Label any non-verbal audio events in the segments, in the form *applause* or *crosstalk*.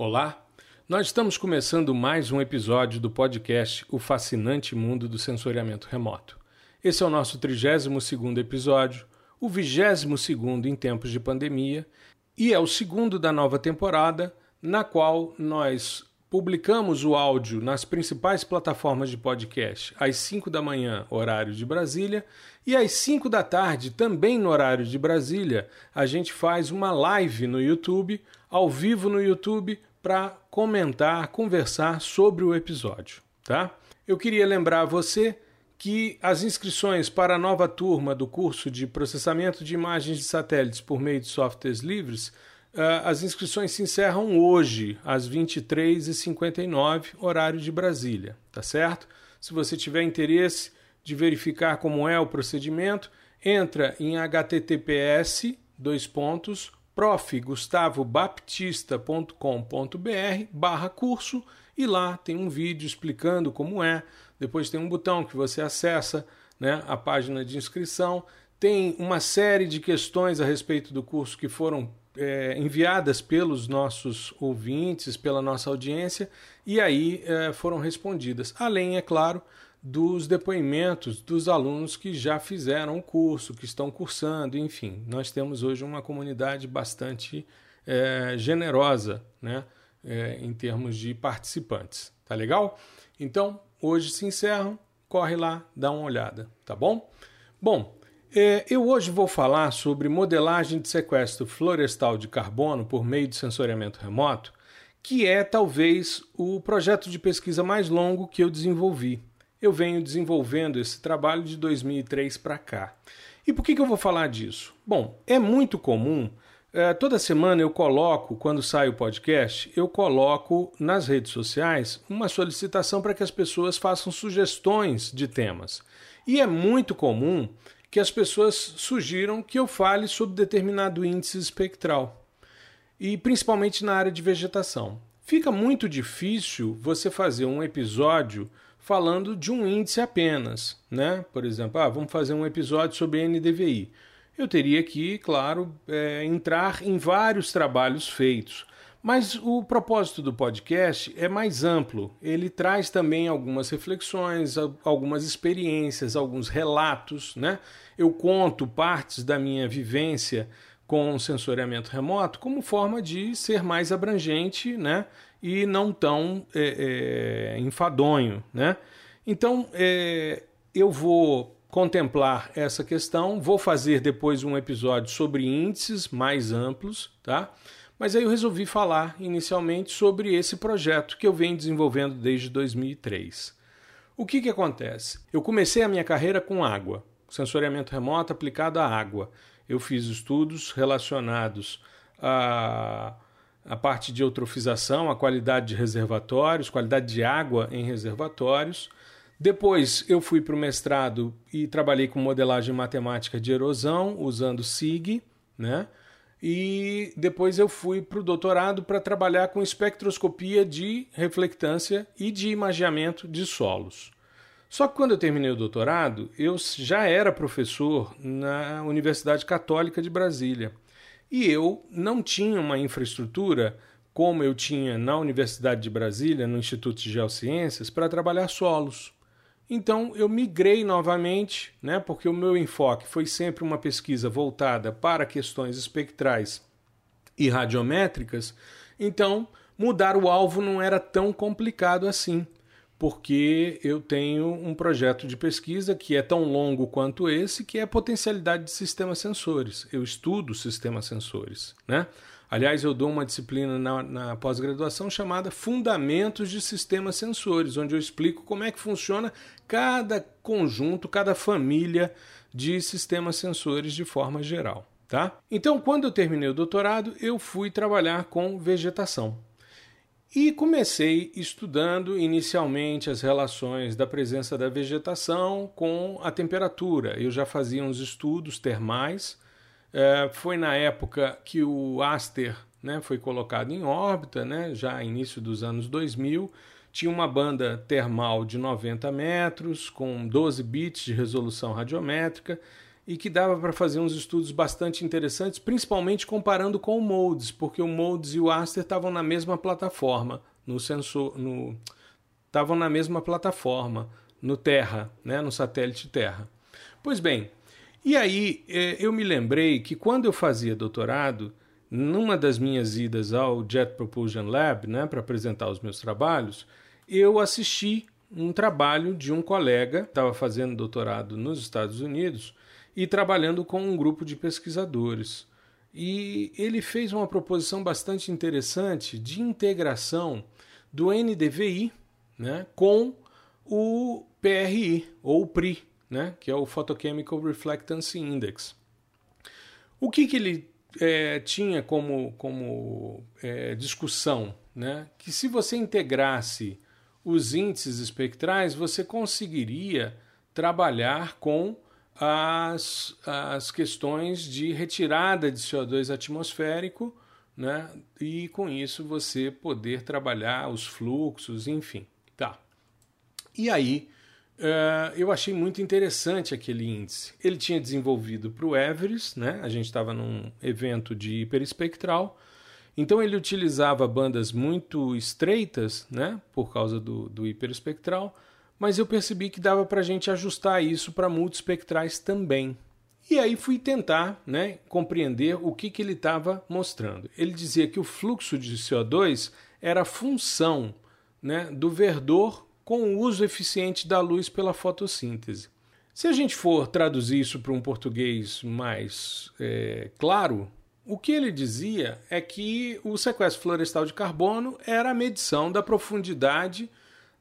Olá, nós estamos começando mais um episódio do podcast O Fascinante Mundo do Sensoriamento Remoto. Esse é o nosso 32º episódio, o 22º em tempos de pandemia, e é o segundo da nova temporada, na qual nós publicamos o áudio nas principais plataformas de podcast às 5 da manhã, horário de Brasília, e às 5 da tarde, também no horário de Brasília, a gente faz uma live no YouTube, ao vivo no YouTube, para comentar, conversar sobre o episódio, tá? Eu queria lembrar a você que as inscrições para a nova turma do curso de processamento de imagens de satélites por meio de softwares livres, uh, as inscrições se encerram hoje, às 23h59, horário de Brasília, tá certo? Se você tiver interesse de verificar como é o procedimento, entra em https dois pontos profgustavobaptista.com.br barra curso e lá tem um vídeo explicando como é. Depois tem um botão que você acessa né, a página de inscrição. Tem uma série de questões a respeito do curso que foram é, enviadas pelos nossos ouvintes, pela nossa audiência, e aí é, foram respondidas. Além, é claro, dos depoimentos dos alunos que já fizeram o curso, que estão cursando, enfim. Nós temos hoje uma comunidade bastante é, generosa né, é, em termos de participantes. Tá legal? Então, hoje se encerram, corre lá, dá uma olhada, tá bom? Bom, é, eu hoje vou falar sobre modelagem de sequestro florestal de carbono por meio de sensoriamento remoto, que é talvez o projeto de pesquisa mais longo que eu desenvolvi eu venho desenvolvendo esse trabalho de 2003 para cá. E por que, que eu vou falar disso? Bom, é muito comum. É, toda semana eu coloco, quando sai o podcast, eu coloco nas redes sociais uma solicitação para que as pessoas façam sugestões de temas. E é muito comum que as pessoas sugiram que eu fale sobre determinado índice espectral, e principalmente na área de vegetação. Fica muito difícil você fazer um episódio falando de um índice apenas, né? Por exemplo, ah, vamos fazer um episódio sobre NDVI. Eu teria que, claro, é, entrar em vários trabalhos feitos. Mas o propósito do podcast é mais amplo. Ele traz também algumas reflexões, algumas experiências, alguns relatos, né? Eu conto partes da minha vivência com sensoriamento remoto como forma de ser mais abrangente né, e não tão é, é, enfadonho. Né? Então, é, eu vou contemplar essa questão, vou fazer depois um episódio sobre índices mais amplos, tá? Mas aí eu resolvi falar inicialmente sobre esse projeto que eu venho desenvolvendo desde 2003. O que, que acontece? Eu comecei a minha carreira com água, sensoriamento remoto aplicado à água eu fiz estudos relacionados à, à parte de eutrofização, à qualidade de reservatórios, qualidade de água em reservatórios. Depois eu fui para o mestrado e trabalhei com modelagem matemática de erosão usando SIG, né? E depois eu fui para o doutorado para trabalhar com espectroscopia de reflectância e de imageamento de solos. Só que quando eu terminei o doutorado, eu já era professor na Universidade Católica de Brasília. E eu não tinha uma infraestrutura como eu tinha na Universidade de Brasília, no Instituto de Geociências, para trabalhar solos. Então eu migrei novamente, né, porque o meu enfoque foi sempre uma pesquisa voltada para questões espectrais e radiométricas. Então mudar o alvo não era tão complicado assim porque eu tenho um projeto de pesquisa que é tão longo quanto esse, que é a potencialidade de sistemas sensores. Eu estudo sistemas sensores. Né? Aliás, eu dou uma disciplina na, na pós-graduação chamada Fundamentos de Sistemas Sensores, onde eu explico como é que funciona cada conjunto, cada família de sistemas sensores de forma geral. Tá? Então, quando eu terminei o doutorado, eu fui trabalhar com vegetação. E comecei estudando inicialmente as relações da presença da vegetação com a temperatura. Eu já fazia uns estudos termais. É, foi na época que o Aster né, foi colocado em órbita, né, já início dos anos 2000. Tinha uma banda termal de 90 metros, com 12 bits de resolução radiométrica. E que dava para fazer uns estudos bastante interessantes, principalmente comparando com o Modes, porque o Modes e o Aster estavam na mesma plataforma, no sensor, no estavam na mesma plataforma, no Terra, né, no satélite Terra. Pois bem, e aí é, eu me lembrei que quando eu fazia doutorado, numa das minhas idas ao Jet Propulsion Lab, né, para apresentar os meus trabalhos, eu assisti um trabalho de um colega que estava fazendo doutorado nos Estados Unidos e trabalhando com um grupo de pesquisadores. E ele fez uma proposição bastante interessante de integração do NDVI né, com o PRI, ou PRI, né, que é o Photochemical Reflectance Index. O que, que ele é, tinha como, como é, discussão? Né? Que se você integrasse os índices espectrais, você conseguiria trabalhar com as, as questões de retirada de CO2 atmosférico, né? e com isso você poder trabalhar os fluxos, enfim. Tá. E aí, uh, eu achei muito interessante aquele índice. Ele tinha desenvolvido para o Everest, né? a gente estava num evento de hiperespectral, então ele utilizava bandas muito estreitas, né? por causa do, do hiperespectral, mas eu percebi que dava para a gente ajustar isso para multispectrais também. E aí fui tentar né, compreender o que, que ele estava mostrando. Ele dizia que o fluxo de CO2 era função né, do verdor com o uso eficiente da luz pela fotossíntese. Se a gente for traduzir isso para um português mais é, claro, o que ele dizia é que o sequestro florestal de carbono era a medição da profundidade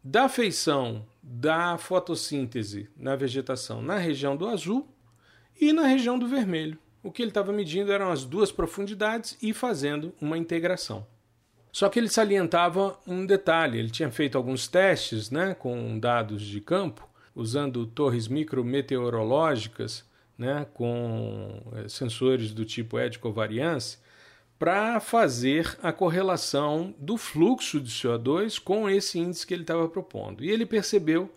da feição da fotossíntese na vegetação na região do azul e na região do vermelho. O que ele estava medindo eram as duas profundidades e fazendo uma integração. Só que ele salientava um detalhe: ele tinha feito alguns testes né, com dados de campo, usando torres micrometeorológicas, né, com eh, sensores do tipo eddy covariance, para fazer a correlação do fluxo de CO2 com esse índice que ele estava propondo. E ele percebeu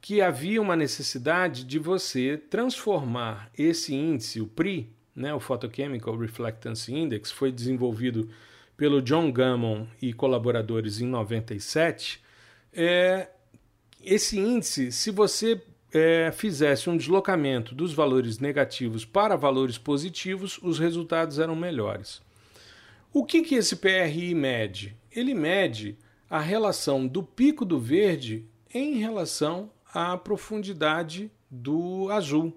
que havia uma necessidade de você transformar esse índice, o PRI, né, o Photochemical Reflectance Index, foi desenvolvido pelo John Gammon e colaboradores em 97. É, esse índice, se você é, fizesse um deslocamento dos valores negativos para valores positivos, os resultados eram melhores. O que, que esse PRI mede? Ele mede a relação do pico do verde em relação à profundidade do azul.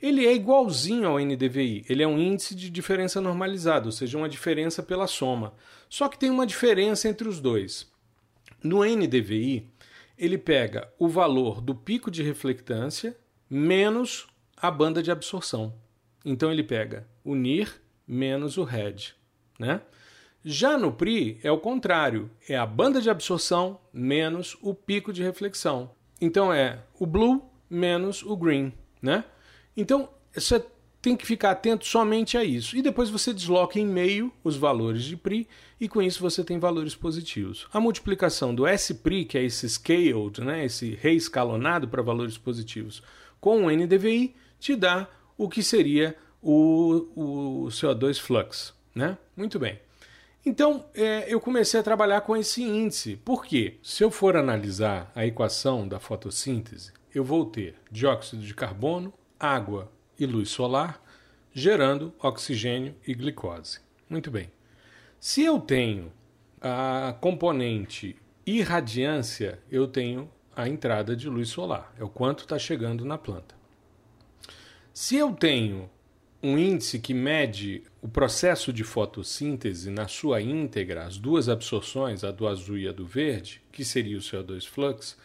Ele é igualzinho ao NDVI, ele é um índice de diferença normalizado, ou seja, uma diferença pela soma. Só que tem uma diferença entre os dois. No NDVI, ele pega o valor do pico de reflectância menos a banda de absorção. Então ele pega o NIR menos o RED. Né? Já no PRI é o contrário, é a banda de absorção menos o pico de reflexão. Então é o blue menos o green, né? Então você tem que ficar atento somente a isso. E depois você desloca em meio os valores de PRI e com isso você tem valores positivos. A multiplicação do S-PRI, que é esse scaled, né, esse reescalonado para valores positivos, com o NDVI, te dá o que seria o, o CO2 flux. Né? Muito bem. Então, é, eu comecei a trabalhar com esse índice. Por quê? Se eu for analisar a equação da fotossíntese, eu vou ter dióxido de carbono, água e luz solar, gerando oxigênio e glicose. Muito bem. Se eu tenho a componente irradiância, eu tenho a entrada de luz solar, é o quanto está chegando na planta. Se eu tenho um índice que mede o processo de fotossíntese na sua íntegra, as duas absorções, a do azul e a do verde, que seria o CO2 flux,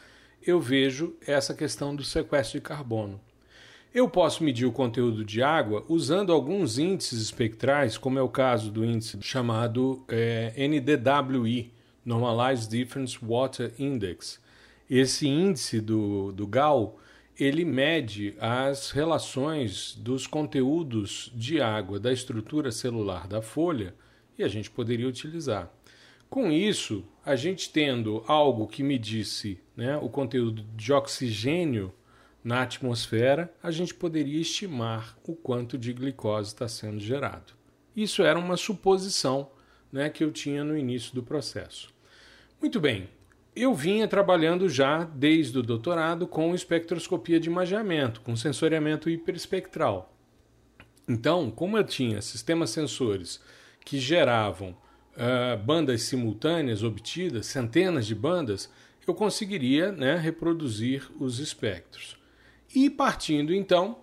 eu vejo essa questão do sequestro de carbono. Eu posso medir o conteúdo de água usando alguns índices espectrais, como é o caso do índice chamado é, NDWI, Normalized Difference Water Index. Esse índice do, do GAL ele mede as relações dos conteúdos de água da estrutura celular da folha e a gente poderia utilizar. Com isso, a gente tendo algo que medisse né, o conteúdo de oxigênio na atmosfera, a gente poderia estimar o quanto de glicose está sendo gerado. Isso era uma suposição né, que eu tinha no início do processo. Muito bem, eu vinha trabalhando já desde o doutorado com espectroscopia de imageamento, com sensoriamento hiperespectral. Então, como eu tinha sistemas sensores que geravam uh, bandas simultâneas obtidas, centenas de bandas, eu conseguiria né, reproduzir os espectros. E partindo então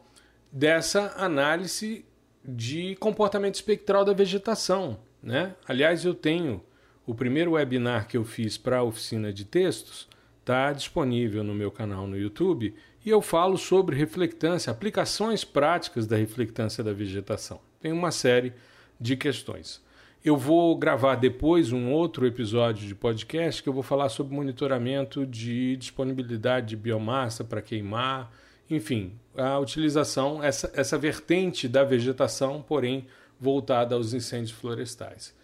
dessa análise de comportamento espectral da vegetação. Né? Aliás, eu tenho o primeiro webinar que eu fiz para a oficina de textos, está disponível no meu canal no YouTube e eu falo sobre reflectância, aplicações práticas da reflectância da vegetação. Tem uma série de questões. Eu vou gravar depois um outro episódio de podcast que eu vou falar sobre monitoramento de disponibilidade de biomassa para queimar, enfim, a utilização, essa, essa vertente da vegetação, porém voltada aos incêndios florestais.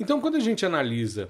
Então, quando a gente analisa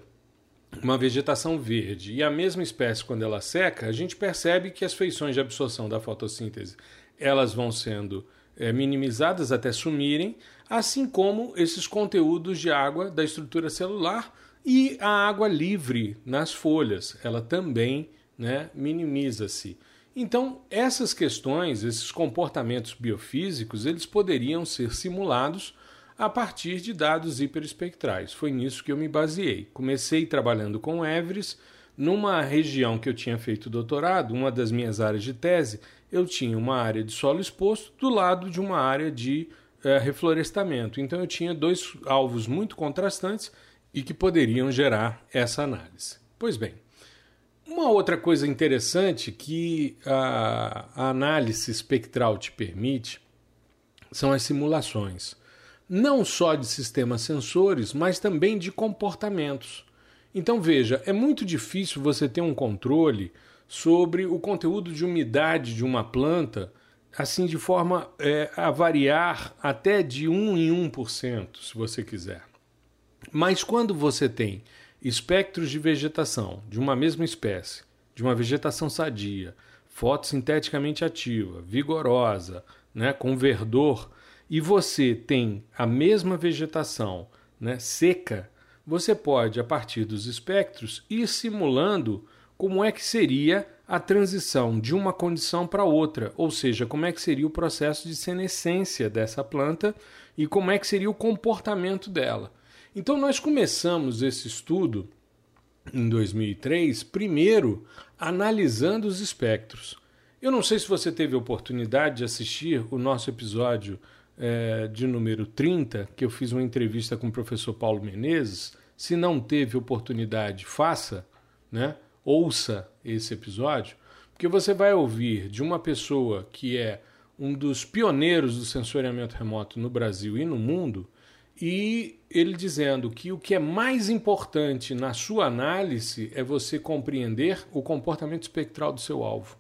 uma vegetação verde e a mesma espécie quando ela seca, a gente percebe que as feições de absorção da fotossíntese elas vão sendo é, minimizadas até sumirem, assim como esses conteúdos de água da estrutura celular e a água livre nas folhas, ela também né, minimiza-se. Então, essas questões, esses comportamentos biofísicos, eles poderiam ser simulados a partir de dados hiperespectrais. Foi nisso que eu me baseei. Comecei trabalhando com Everest, numa região que eu tinha feito doutorado, uma das minhas áreas de tese, eu tinha uma área de solo exposto do lado de uma área de é, reflorestamento. Então eu tinha dois alvos muito contrastantes e que poderiam gerar essa análise. Pois bem, uma outra coisa interessante que a, a análise espectral te permite são as simulações não só de sistemas sensores, mas também de comportamentos. Então veja, é muito difícil você ter um controle sobre o conteúdo de umidade de uma planta, assim de forma é, a variar até de 1 em 1%, se você quiser. Mas quando você tem espectros de vegetação de uma mesma espécie, de uma vegetação sadia, fotossinteticamente ativa, vigorosa, né, com verdor e você tem a mesma vegetação né, seca, você pode, a partir dos espectros, ir simulando como é que seria a transição de uma condição para outra, ou seja, como é que seria o processo de senescência dessa planta e como é que seria o comportamento dela. Então nós começamos esse estudo em 2003, primeiro analisando os espectros. Eu não sei se você teve a oportunidade de assistir o nosso episódio é, de número 30, que eu fiz uma entrevista com o professor Paulo Menezes. Se não teve oportunidade, faça, né? ouça esse episódio, porque você vai ouvir de uma pessoa que é um dos pioneiros do sensoriamento remoto no Brasil e no mundo, e ele dizendo que o que é mais importante na sua análise é você compreender o comportamento espectral do seu alvo.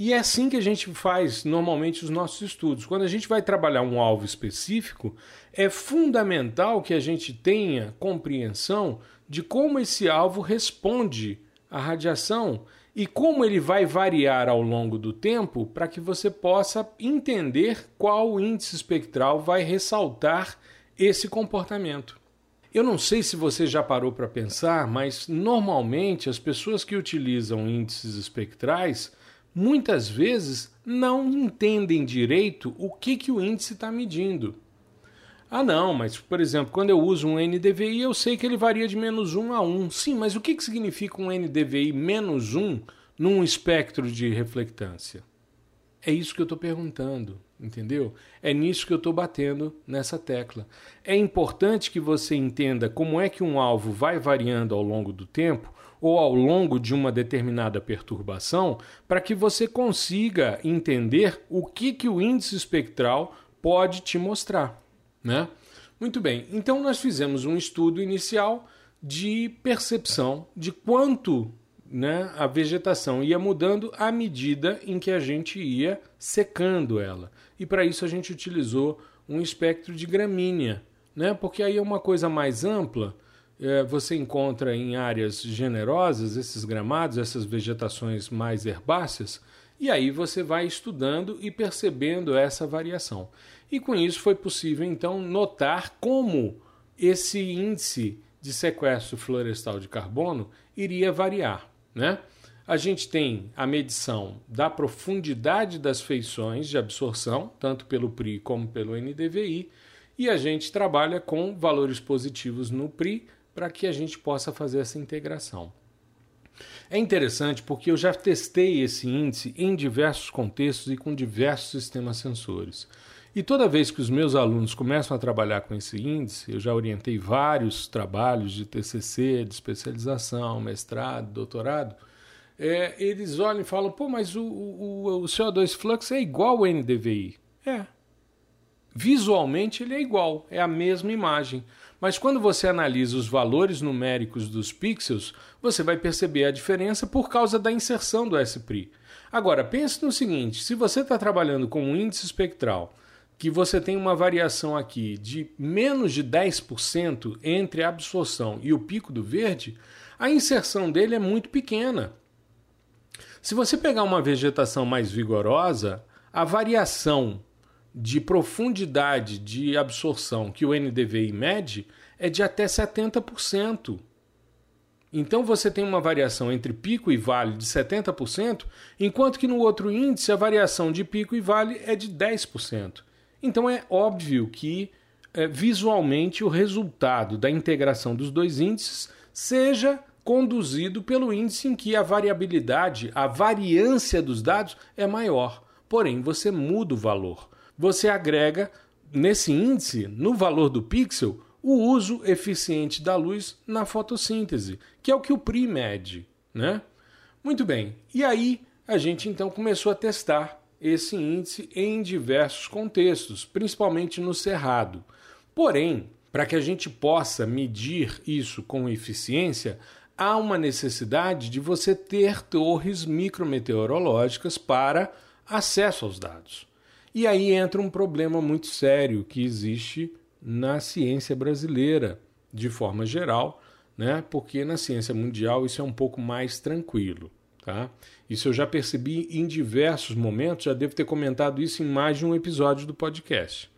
E é assim que a gente faz normalmente os nossos estudos. Quando a gente vai trabalhar um alvo específico, é fundamental que a gente tenha compreensão de como esse alvo responde à radiação e como ele vai variar ao longo do tempo para que você possa entender qual índice espectral vai ressaltar esse comportamento. Eu não sei se você já parou para pensar, mas normalmente as pessoas que utilizam índices espectrais muitas vezes não entendem direito o que, que o índice está medindo. Ah, não, mas, por exemplo, quando eu uso um NDVI, eu sei que ele varia de menos 1 a 1. Sim, mas o que, que significa um NDVI menos 1 num espectro de reflectância? É isso que eu estou perguntando, entendeu? É nisso que eu estou batendo nessa tecla. É importante que você entenda como é que um alvo vai variando ao longo do tempo ou ao longo de uma determinada perturbação, para que você consiga entender o que, que o índice espectral pode te mostrar. Né? Muito bem, então nós fizemos um estudo inicial de percepção de quanto né, a vegetação ia mudando à medida em que a gente ia secando ela. E para isso a gente utilizou um espectro de gramínea, né, porque aí é uma coisa mais ampla é, você encontra em áreas generosas esses gramados, essas vegetações mais herbáceas, E aí você vai estudando e percebendo essa variação. E com isso foi possível então notar como esse índice de sequestro florestal de carbono iria variar, né? A gente tem a medição da profundidade das feições de absorção, tanto pelo PRI como pelo NDVI, e a gente trabalha com valores positivos no PRI para que a gente possa fazer essa integração. É interessante porque eu já testei esse índice em diversos contextos e com diversos sistemas sensores. E toda vez que os meus alunos começam a trabalhar com esse índice, eu já orientei vários trabalhos de TCC, de especialização, mestrado, doutorado, é, eles olham e falam: pô, mas o, o, o CO2 flux é igual ao NDVI. É. Visualmente ele é igual, é a mesma imagem. Mas quando você analisa os valores numéricos dos pixels, você vai perceber a diferença por causa da inserção do SPRI. Agora, pense no seguinte: se você está trabalhando com um índice espectral que você tem uma variação aqui de menos de 10% entre a absorção e o pico do verde, a inserção dele é muito pequena. Se você pegar uma vegetação mais vigorosa, a variação de profundidade de absorção que o NDVI mede é de até 70%. Então você tem uma variação entre pico e vale de 70%, enquanto que no outro índice a variação de pico e vale é de 10%. Então é óbvio que é, visualmente o resultado da integração dos dois índices seja conduzido pelo índice em que a variabilidade, a variância dos dados é maior. Porém, você muda o valor. Você agrega nesse índice, no valor do pixel, o uso eficiente da luz na fotossíntese, que é o que o PRI mede, né? Muito bem. E aí a gente então começou a testar esse índice em diversos contextos, principalmente no cerrado. Porém, para que a gente possa medir isso com eficiência, há uma necessidade de você ter torres micrometeorológicas para acesso aos dados. E aí entra um problema muito sério que existe na ciência brasileira, de forma geral, né? porque na ciência mundial isso é um pouco mais tranquilo. Tá? Isso eu já percebi em diversos momentos, já devo ter comentado isso em mais de um episódio do podcast.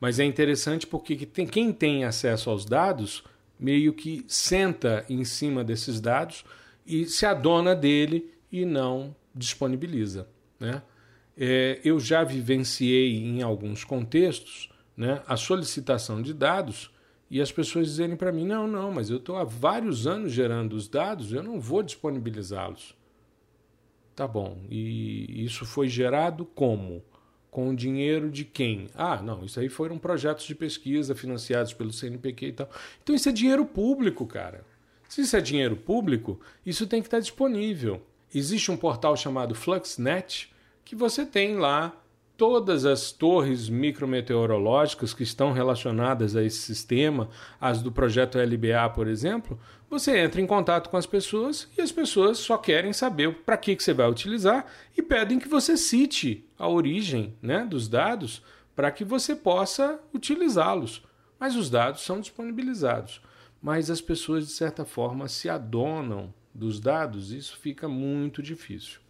Mas é interessante porque quem tem acesso aos dados meio que senta em cima desses dados e se adona dele e não disponibiliza. Né? É, eu já vivenciei em alguns contextos né, a solicitação de dados e as pessoas dizerem para mim: não, não, mas eu estou há vários anos gerando os dados, eu não vou disponibilizá-los. Tá bom. E isso foi gerado como? Com o dinheiro de quem? Ah, não, isso aí foram projetos de pesquisa financiados pelo CNPq e tal. Então isso é dinheiro público, cara. Se isso é dinheiro público, isso tem que estar disponível. Existe um portal chamado Fluxnet que você tem lá todas as torres micrometeorológicas que estão relacionadas a esse sistema, as do projeto LBA, por exemplo, você entra em contato com as pessoas e as pessoas só querem saber para que, que você vai utilizar e pedem que você cite a origem né, dos dados para que você possa utilizá-los. Mas os dados são disponibilizados. Mas as pessoas, de certa forma, se adonam dos dados, isso fica muito difícil.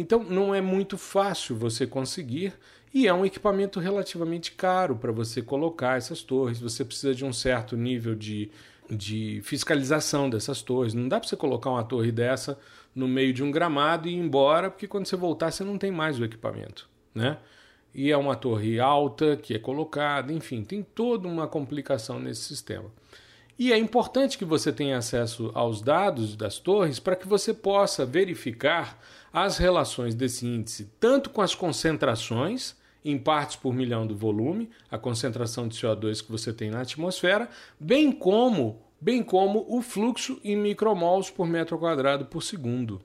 Então não é muito fácil você conseguir e é um equipamento relativamente caro para você colocar essas torres. Você precisa de um certo nível de, de fiscalização dessas torres. Não dá para você colocar uma torre dessa no meio de um gramado e ir embora, porque quando você voltar você não tem mais o equipamento, né? E é uma torre alta que é colocada, enfim, tem toda uma complicação nesse sistema. E é importante que você tenha acesso aos dados das torres para que você possa verificar as relações desse índice, tanto com as concentrações em partes por milhão do volume, a concentração de CO2 que você tem na atmosfera, bem como, bem como o fluxo em micromols por metro quadrado por segundo.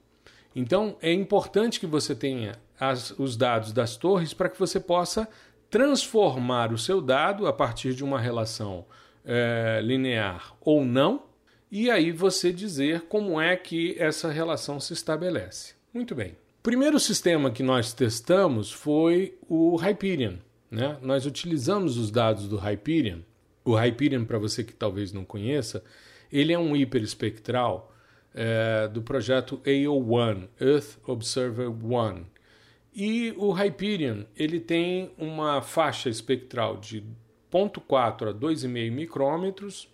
Então, é importante que você tenha as, os dados das torres para que você possa transformar o seu dado a partir de uma relação é, linear ou não, e aí você dizer como é que essa relação se estabelece. Muito bem. O primeiro sistema que nós testamos foi o Hyperion. Né? Nós utilizamos os dados do Hyperion. O Hyperion, para você que talvez não conheça, ele é um hiperespectral é, do projeto AO1, Earth Observer One. E o Hyperion, ele tem uma faixa espectral de 0.4 a 2,5 micrômetros,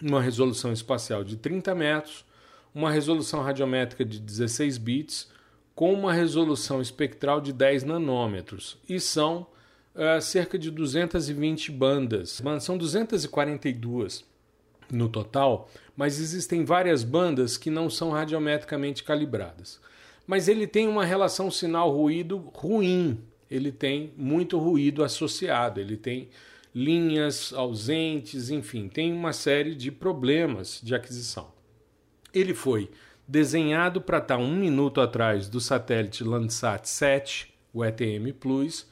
uma resolução espacial de 30 metros, uma resolução radiométrica de 16 bits, com uma resolução espectral de 10 nanômetros, e são uh, cerca de 220 bandas. São 242 no total, mas existem várias bandas que não são radiometricamente calibradas mas ele tem uma relação sinal-ruído ruim. Ele tem muito ruído associado, ele tem linhas ausentes, enfim, tem uma série de problemas de aquisição. Ele foi desenhado para estar um minuto atrás do satélite Landsat 7, o ETM Plus,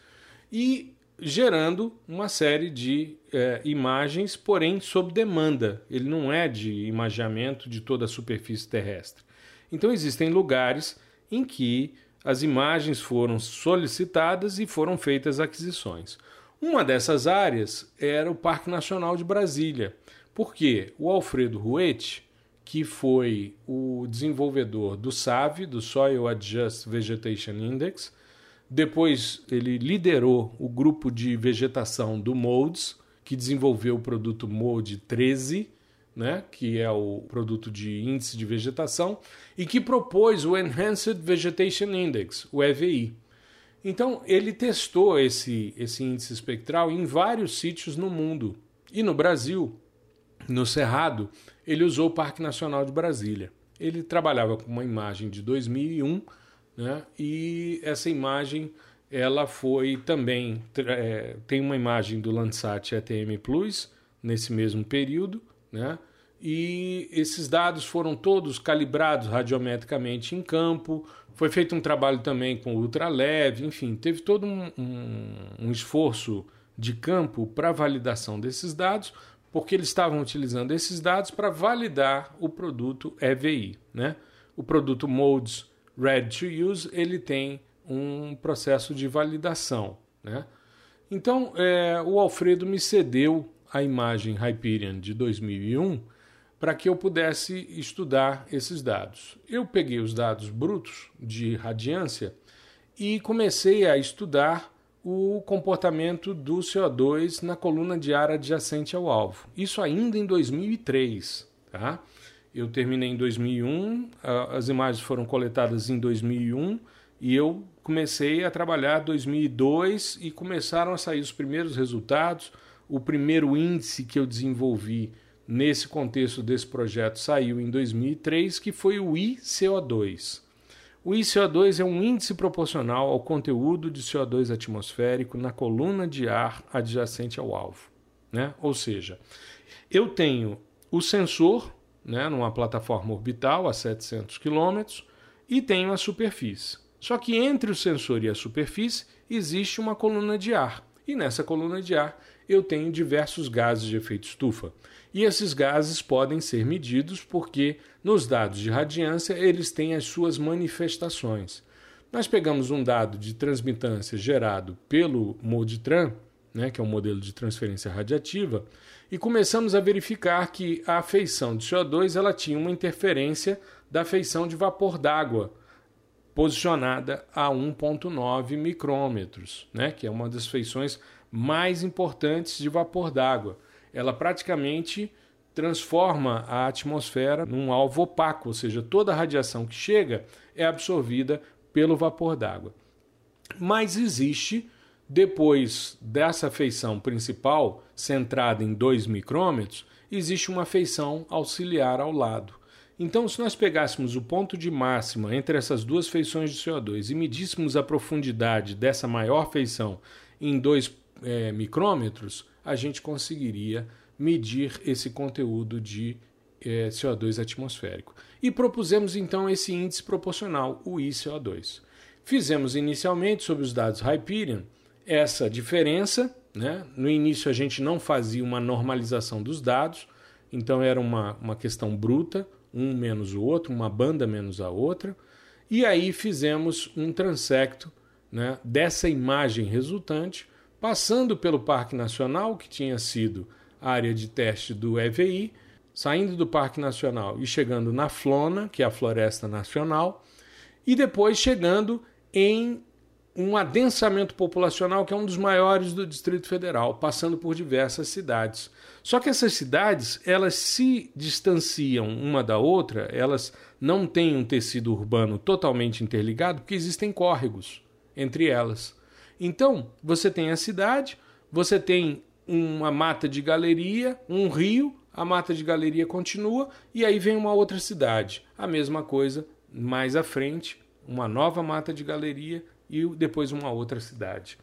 e gerando uma série de é, imagens, porém sob demanda. Ele não é de imageamento de toda a superfície terrestre. Então existem lugares em que as imagens foram solicitadas e foram feitas aquisições. Uma dessas áreas era o Parque Nacional de Brasília, porque o Alfredo Ruete, que foi o desenvolvedor do SAV, do Soil Adjust Vegetation Index, depois ele liderou o grupo de vegetação do MODES, que desenvolveu o produto MODE 13, né, que é o produto de índice de vegetação, e que propôs o Enhanced Vegetation Index, o EVI. Então, ele testou esse, esse índice espectral em vários sítios no mundo. E no Brasil, no Cerrado, ele usou o Parque Nacional de Brasília. Ele trabalhava com uma imagem de 2001, né, e essa imagem ela foi também é, tem uma imagem do Landsat ETM Plus nesse mesmo período né? E esses dados foram todos calibrados radiometricamente em campo. Foi feito um trabalho também com ultraleve, enfim, teve todo um, um, um esforço de campo para validação desses dados, porque eles estavam utilizando esses dados para validar o produto EVI. Né? O produto Modes Ready to Use ele tem um processo de validação. Né? Então, é, o Alfredo me cedeu a imagem Hyperion de 2001 para que eu pudesse estudar esses dados. Eu peguei os dados brutos de radiância e comecei a estudar o comportamento do CO2 na coluna de ar adjacente ao alvo. Isso ainda em 2003, tá? Eu terminei em 2001, as imagens foram coletadas em 2001 e eu comecei a trabalhar em 2002 e começaram a sair os primeiros resultados o primeiro índice que eu desenvolvi nesse contexto desse projeto saiu em 2003, que foi o ICO2. O ICO2 é um índice proporcional ao conteúdo de CO2 atmosférico na coluna de ar adjacente ao alvo. Né? Ou seja, eu tenho o sensor né, numa plataforma orbital a 700 km e tenho a superfície. Só que entre o sensor e a superfície existe uma coluna de ar. E nessa coluna de ar eu tenho diversos gases de efeito estufa. E esses gases podem ser medidos porque nos dados de radiância eles têm as suas manifestações. Nós pegamos um dado de transmitância gerado pelo MODTRAN, né, que é um modelo de transferência radiativa, e começamos a verificar que a feição de CO2 ela tinha uma interferência da feição de vapor d'água, posicionada a 1,9 micrômetros, né, que é uma das feições mais importantes de vapor d'água. Ela praticamente transforma a atmosfera num alvo opaco, ou seja, toda a radiação que chega é absorvida pelo vapor d'água. Mas existe, depois dessa feição principal, centrada em 2 micrômetros, existe uma feição auxiliar ao lado. Então, se nós pegássemos o ponto de máxima entre essas duas feições de CO2 e medíssemos a profundidade dessa maior feição em 2 é, micrômetros, a gente conseguiria medir esse conteúdo de é, CO2 atmosférico. E propusemos então esse índice proporcional, o ICO2. Fizemos inicialmente sobre os dados Hyperion essa diferença. Né? No início a gente não fazia uma normalização dos dados, então era uma, uma questão bruta, um menos o outro, uma banda menos a outra. E aí fizemos um transecto né, dessa imagem resultante passando pelo Parque Nacional, que tinha sido área de teste do EVI, saindo do Parque Nacional e chegando na Flona, que é a Floresta Nacional, e depois chegando em um adensamento populacional que é um dos maiores do Distrito Federal, passando por diversas cidades. Só que essas cidades, elas se distanciam uma da outra, elas não têm um tecido urbano totalmente interligado, porque existem córregos entre elas. Então, você tem a cidade, você tem uma mata de galeria, um rio, a mata de galeria continua e aí vem uma outra cidade. A mesma coisa mais à frente, uma nova mata de galeria e depois uma outra cidade.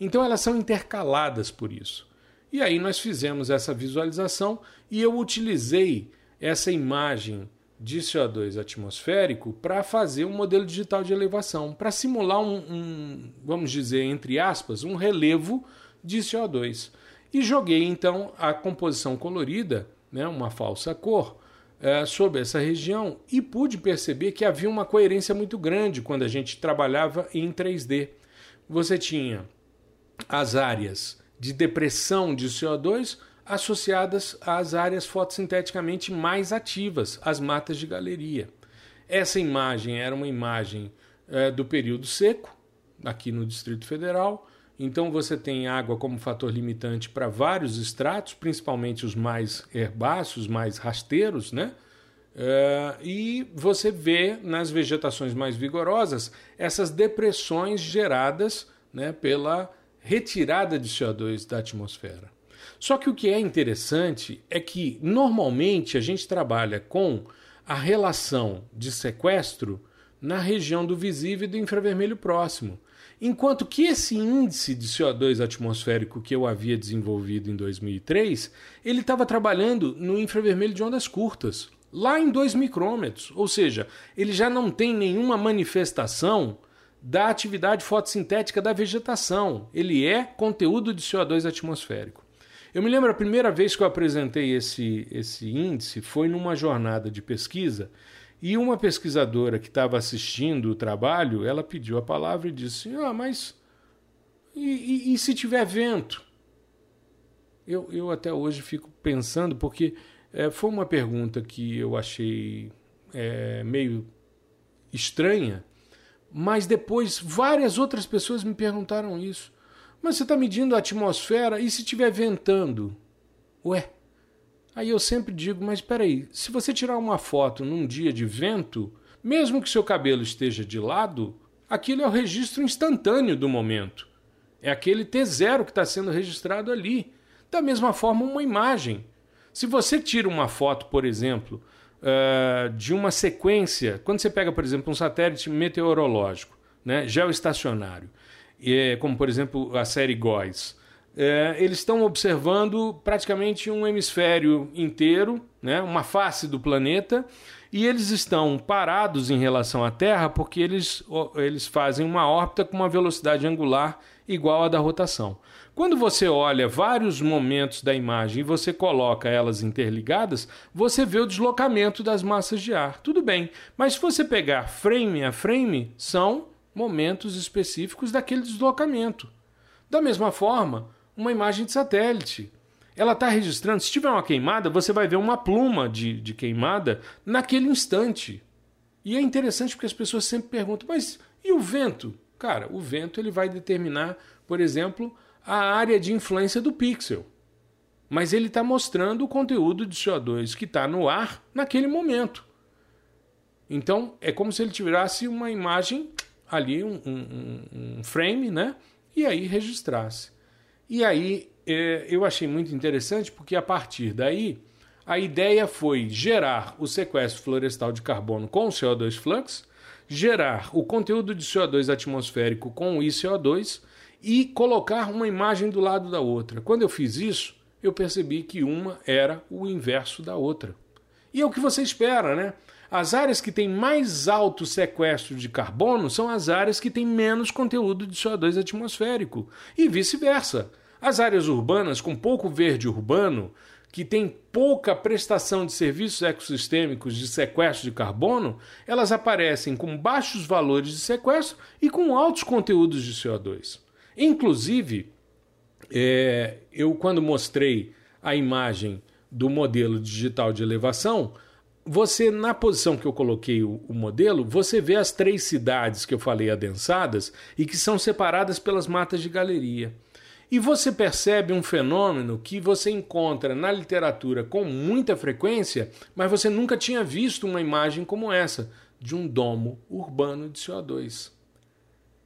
Então elas são intercaladas por isso. E aí nós fizemos essa visualização e eu utilizei essa imagem de CO2 atmosférico para fazer um modelo digital de elevação, para simular um, um, vamos dizer, entre aspas, um relevo de CO2. E joguei então a composição colorida, né, uma falsa cor, é, sobre essa região e pude perceber que havia uma coerência muito grande quando a gente trabalhava em 3D. Você tinha as áreas de depressão de CO2 associadas às áreas fotossinteticamente mais ativas, as matas de galeria. Essa imagem era uma imagem é, do período seco, aqui no Distrito Federal. Então você tem água como fator limitante para vários estratos, principalmente os mais herbáceos, mais rasteiros, né? É, e você vê nas vegetações mais vigorosas essas depressões geradas né, pela retirada de CO2 da atmosfera. Só que o que é interessante é que normalmente a gente trabalha com a relação de sequestro na região do visível e do infravermelho próximo. Enquanto que esse índice de CO2 atmosférico que eu havia desenvolvido em 2003, ele estava trabalhando no infravermelho de ondas curtas, lá em 2 micrômetros, ou seja, ele já não tem nenhuma manifestação da atividade fotossintética da vegetação, ele é conteúdo de CO2 atmosférico. Eu me lembro a primeira vez que eu apresentei esse, esse índice foi numa jornada de pesquisa e uma pesquisadora que estava assistindo o trabalho, ela pediu a palavra e disse: Ah, mas e, e, e se tiver vento? Eu, eu até hoje fico pensando, porque é, foi uma pergunta que eu achei é, meio estranha, mas depois várias outras pessoas me perguntaram isso. Mas você está medindo a atmosfera e se estiver ventando? Ué, aí eu sempre digo, mas espera aí, se você tirar uma foto num dia de vento, mesmo que seu cabelo esteja de lado, aquilo é o registro instantâneo do momento. É aquele T0 que está sendo registrado ali. Da mesma forma, uma imagem. Se você tira uma foto, por exemplo, uh, de uma sequência, quando você pega, por exemplo, um satélite meteorológico, né, geoestacionário, é, como por exemplo a série GOES, é, eles estão observando praticamente um hemisfério inteiro, né, uma face do planeta, e eles estão parados em relação à Terra porque eles, eles fazem uma órbita com uma velocidade angular igual à da rotação. Quando você olha vários momentos da imagem e você coloca elas interligadas, você vê o deslocamento das massas de ar. Tudo bem, mas se você pegar frame a frame, são momentos específicos daquele deslocamento. Da mesma forma, uma imagem de satélite. Ela está registrando, se tiver uma queimada, você vai ver uma pluma de, de queimada naquele instante. E é interessante porque as pessoas sempre perguntam, mas e o vento? Cara, o vento ele vai determinar, por exemplo, a área de influência do pixel. Mas ele está mostrando o conteúdo de CO2 que está no ar naquele momento. Então é como se ele tivesse uma imagem ali um, um, um frame, né? E aí registrasse. E aí é, eu achei muito interessante porque a partir daí a ideia foi gerar o sequestro florestal de carbono com o CO2 flux, gerar o conteúdo de CO2 atmosférico com o ICO2 e colocar uma imagem do lado da outra. Quando eu fiz isso, eu percebi que uma era o inverso da outra. E é o que você espera, né? As áreas que têm mais alto sequestro de carbono são as áreas que têm menos conteúdo de CO2 atmosférico, e vice-versa. As áreas urbanas com pouco verde urbano, que têm pouca prestação de serviços ecossistêmicos de sequestro de carbono, elas aparecem com baixos valores de sequestro e com altos conteúdos de CO2. Inclusive, é, eu quando mostrei a imagem do modelo digital de elevação, você, na posição que eu coloquei o, o, modelo, você vê as três cidades que eu falei adensadas e que são separadas pelas matas de galeria. E você percebe um fenômeno que você encontra na literatura com muita frequência, mas você nunca tinha visto uma imagem como essa, de um domo urbano de CO2.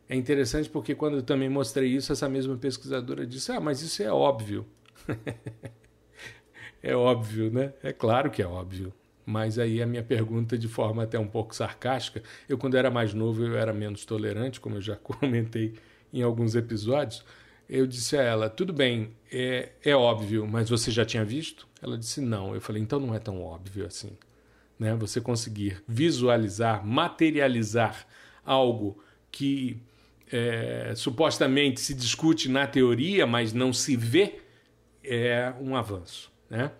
É interessante porque quando eu também mostrei isso, essa mesma pesquisadora disse: Ah, mas isso é óbvio. *laughs* é óbvio, né? É claro que é óbvio. Mas aí a minha pergunta, de forma até um pouco sarcástica, eu quando era mais novo eu era menos tolerante, como eu já *laughs* comentei em alguns episódios. Eu disse a ela: tudo bem, é, é óbvio, mas você já tinha visto? Ela disse: não. Eu falei: então não é tão óbvio assim. Né? Você conseguir visualizar, materializar algo que é, supostamente se discute na teoria, mas não se vê, é um avanço. Né?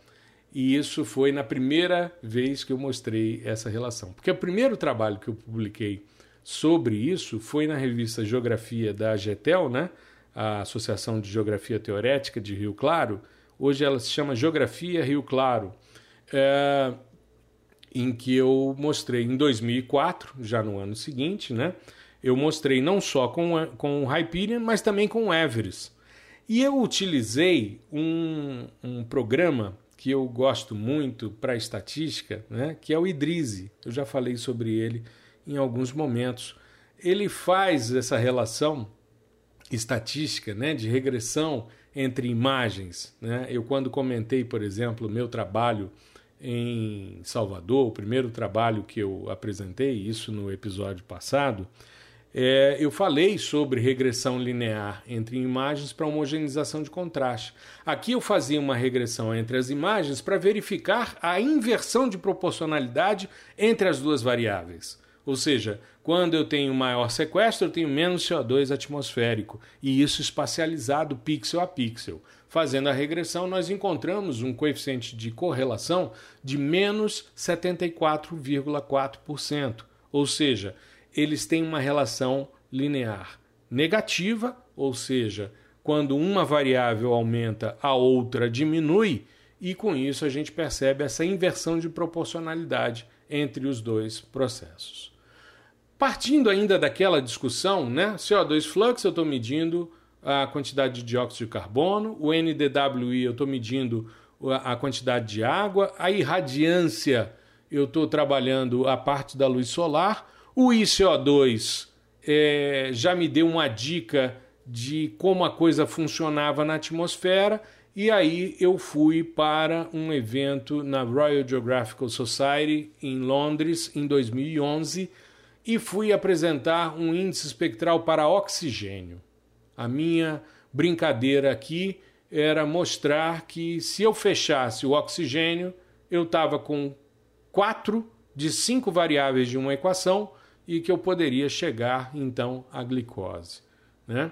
E isso foi na primeira vez que eu mostrei essa relação. Porque o primeiro trabalho que eu publiquei sobre isso foi na revista Geografia da GETEL, né? a Associação de Geografia Teorética de Rio Claro. Hoje ela se chama Geografia Rio Claro, é, em que eu mostrei em 2004, já no ano seguinte, né? Eu mostrei não só com, com o Hyperion, mas também com o Everest. E eu utilizei um, um programa que eu gosto muito para estatística, né, que é o Idrizi. Eu já falei sobre ele em alguns momentos. Ele faz essa relação estatística, né, de regressão entre imagens. Né? Eu, quando comentei, por exemplo, o meu trabalho em Salvador, o primeiro trabalho que eu apresentei, isso no episódio passado, é, eu falei sobre regressão linear entre imagens para homogeneização de contraste. Aqui eu fazia uma regressão entre as imagens para verificar a inversão de proporcionalidade entre as duas variáveis. Ou seja, quando eu tenho maior sequestro, eu tenho menos CO2 atmosférico, e isso espacializado pixel a pixel. Fazendo a regressão, nós encontramos um coeficiente de correlação de menos 74,4%. Ou seja, eles têm uma relação linear negativa, ou seja, quando uma variável aumenta, a outra diminui, e com isso a gente percebe essa inversão de proporcionalidade entre os dois processos. Partindo ainda daquela discussão, né? CO2 flux eu estou medindo a quantidade de dióxido de carbono, o NDWI eu estou medindo a quantidade de água, a irradiância eu estou trabalhando a parte da luz solar, o ICO2 é, já me deu uma dica de como a coisa funcionava na atmosfera, e aí eu fui para um evento na Royal Geographical Society em Londres em 2011 e fui apresentar um índice espectral para oxigênio. A minha brincadeira aqui era mostrar que se eu fechasse o oxigênio, eu estava com quatro de cinco variáveis de uma equação e que eu poderia chegar então à glicose. Né?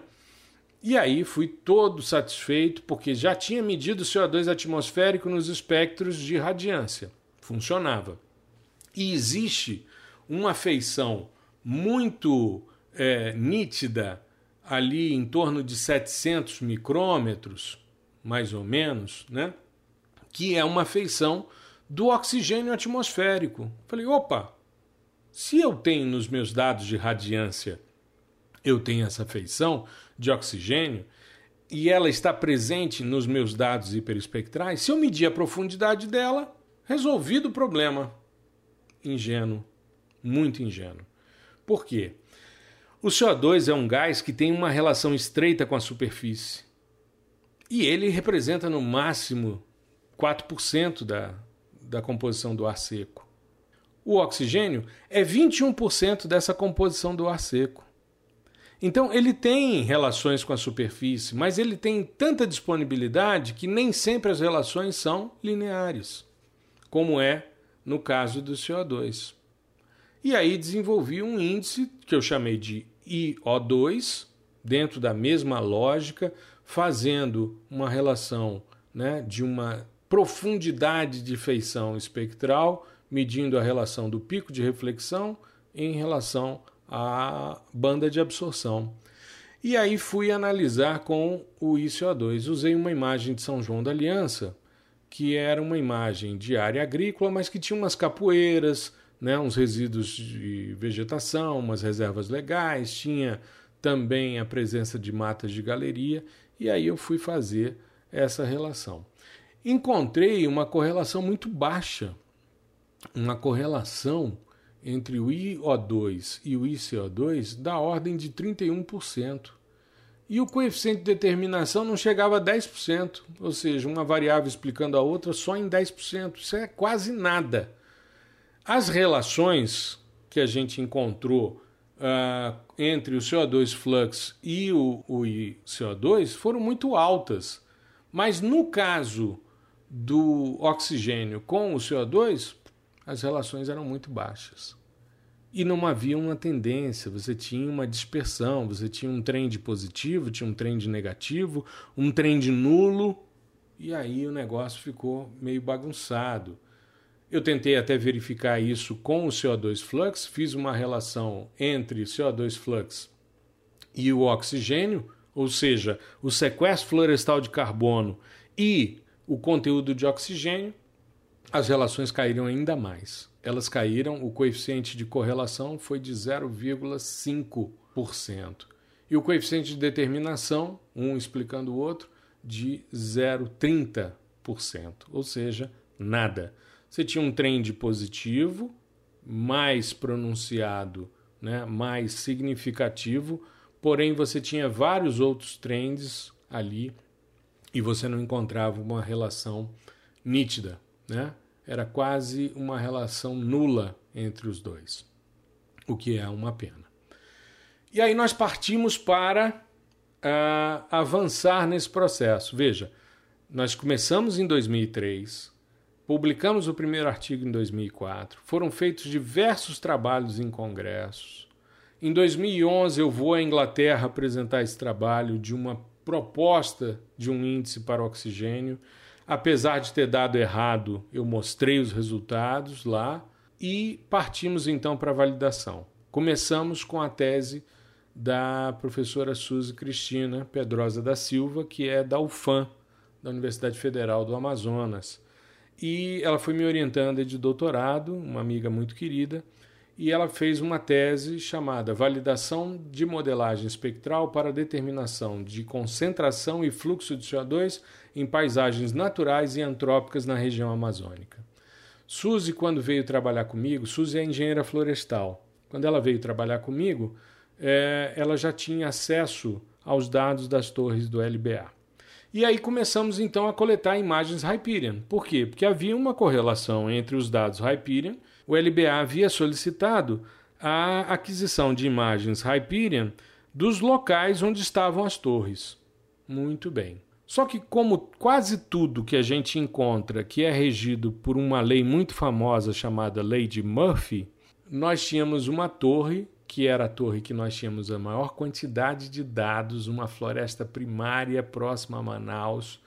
E aí fui todo satisfeito porque já tinha medido o CO2 atmosférico nos espectros de radiância. Funcionava. E existe uma feição muito é, nítida ali em torno de 700 micrômetros, mais ou menos, né? que é uma feição do oxigênio atmosférico. Falei, opa, se eu tenho nos meus dados de radiância, eu tenho essa feição de oxigênio, e ela está presente nos meus dados hiperespectrais, se eu medir a profundidade dela, resolvido o problema. Ingênuo, muito ingênuo. Por quê? O CO2 é um gás que tem uma relação estreita com a superfície. E ele representa no máximo 4% da, da composição do ar seco. O oxigênio é 21% dessa composição do ar seco. Então, ele tem relações com a superfície, mas ele tem tanta disponibilidade que nem sempre as relações são lineares, como é no caso do CO2. E aí desenvolvi um índice que eu chamei de IO2, dentro da mesma lógica, fazendo uma relação né, de uma profundidade de feição espectral medindo a relação do pico de reflexão em relação à banda de absorção. E aí fui analisar com o ICO2. Usei uma imagem de São João da Aliança que era uma imagem de área agrícola, mas que tinha umas capoeiras, né, uns resíduos de vegetação, umas reservas legais, tinha também a presença de matas de galeria, e aí eu fui fazer essa relação. Encontrei uma correlação muito baixa, uma correlação entre o IO2 e o ICO2 da ordem de 31%. E o coeficiente de determinação não chegava a 10%, ou seja, uma variável explicando a outra só em 10%. Isso é quase nada. As relações que a gente encontrou uh, entre o CO2 flux e o, o CO2 foram muito altas. Mas no caso do oxigênio com o CO2, as relações eram muito baixas. E não havia uma tendência, você tinha uma dispersão, você tinha um trend positivo, tinha um trend negativo, um trend nulo, e aí o negócio ficou meio bagunçado. Eu tentei até verificar isso com o CO2 flux, fiz uma relação entre CO2 flux e o oxigênio, ou seja, o sequestro florestal de carbono e o conteúdo de oxigênio, as relações caíram ainda mais. Elas caíram, o coeficiente de correlação foi de 0,5%. E o coeficiente de determinação, um explicando o outro, de 0,30%, ou seja, nada. Você tinha um trend positivo, mais pronunciado, né, mais significativo, porém você tinha vários outros trends ali e você não encontrava uma relação nítida né? Era quase uma relação nula entre os dois, o que é uma pena. E aí nós partimos para uh, avançar nesse processo. Veja, nós começamos em 2003, publicamos o primeiro artigo em 2004, foram feitos diversos trabalhos em congressos. Em 2011 eu vou à Inglaterra apresentar esse trabalho de uma proposta de um índice para oxigênio Apesar de ter dado errado, eu mostrei os resultados lá e partimos então para a validação. Começamos com a tese da professora Suzy Cristina Pedrosa da Silva, que é da UFAM, da Universidade Federal do Amazonas. E ela foi me orientando de doutorado, uma amiga muito querida, e ela fez uma tese chamada Validação de Modelagem Espectral para Determinação de Concentração e Fluxo de CO2 em Paisagens Naturais e Antrópicas na região amazônica. Suzy, quando veio trabalhar comigo, Suzy é engenheira florestal. Quando ela veio trabalhar comigo, é, ela já tinha acesso aos dados das torres do LBA. E aí começamos então a coletar imagens Hyperion. Por quê? Porque havia uma correlação entre os dados Hyperion o LBA havia solicitado a aquisição de imagens Hyperion dos locais onde estavam as torres. Muito bem. Só que, como quase tudo que a gente encontra que é regido por uma lei muito famosa chamada Lei de Murphy, nós tínhamos uma torre, que era a torre que nós tínhamos a maior quantidade de dados, uma floresta primária próxima a Manaus,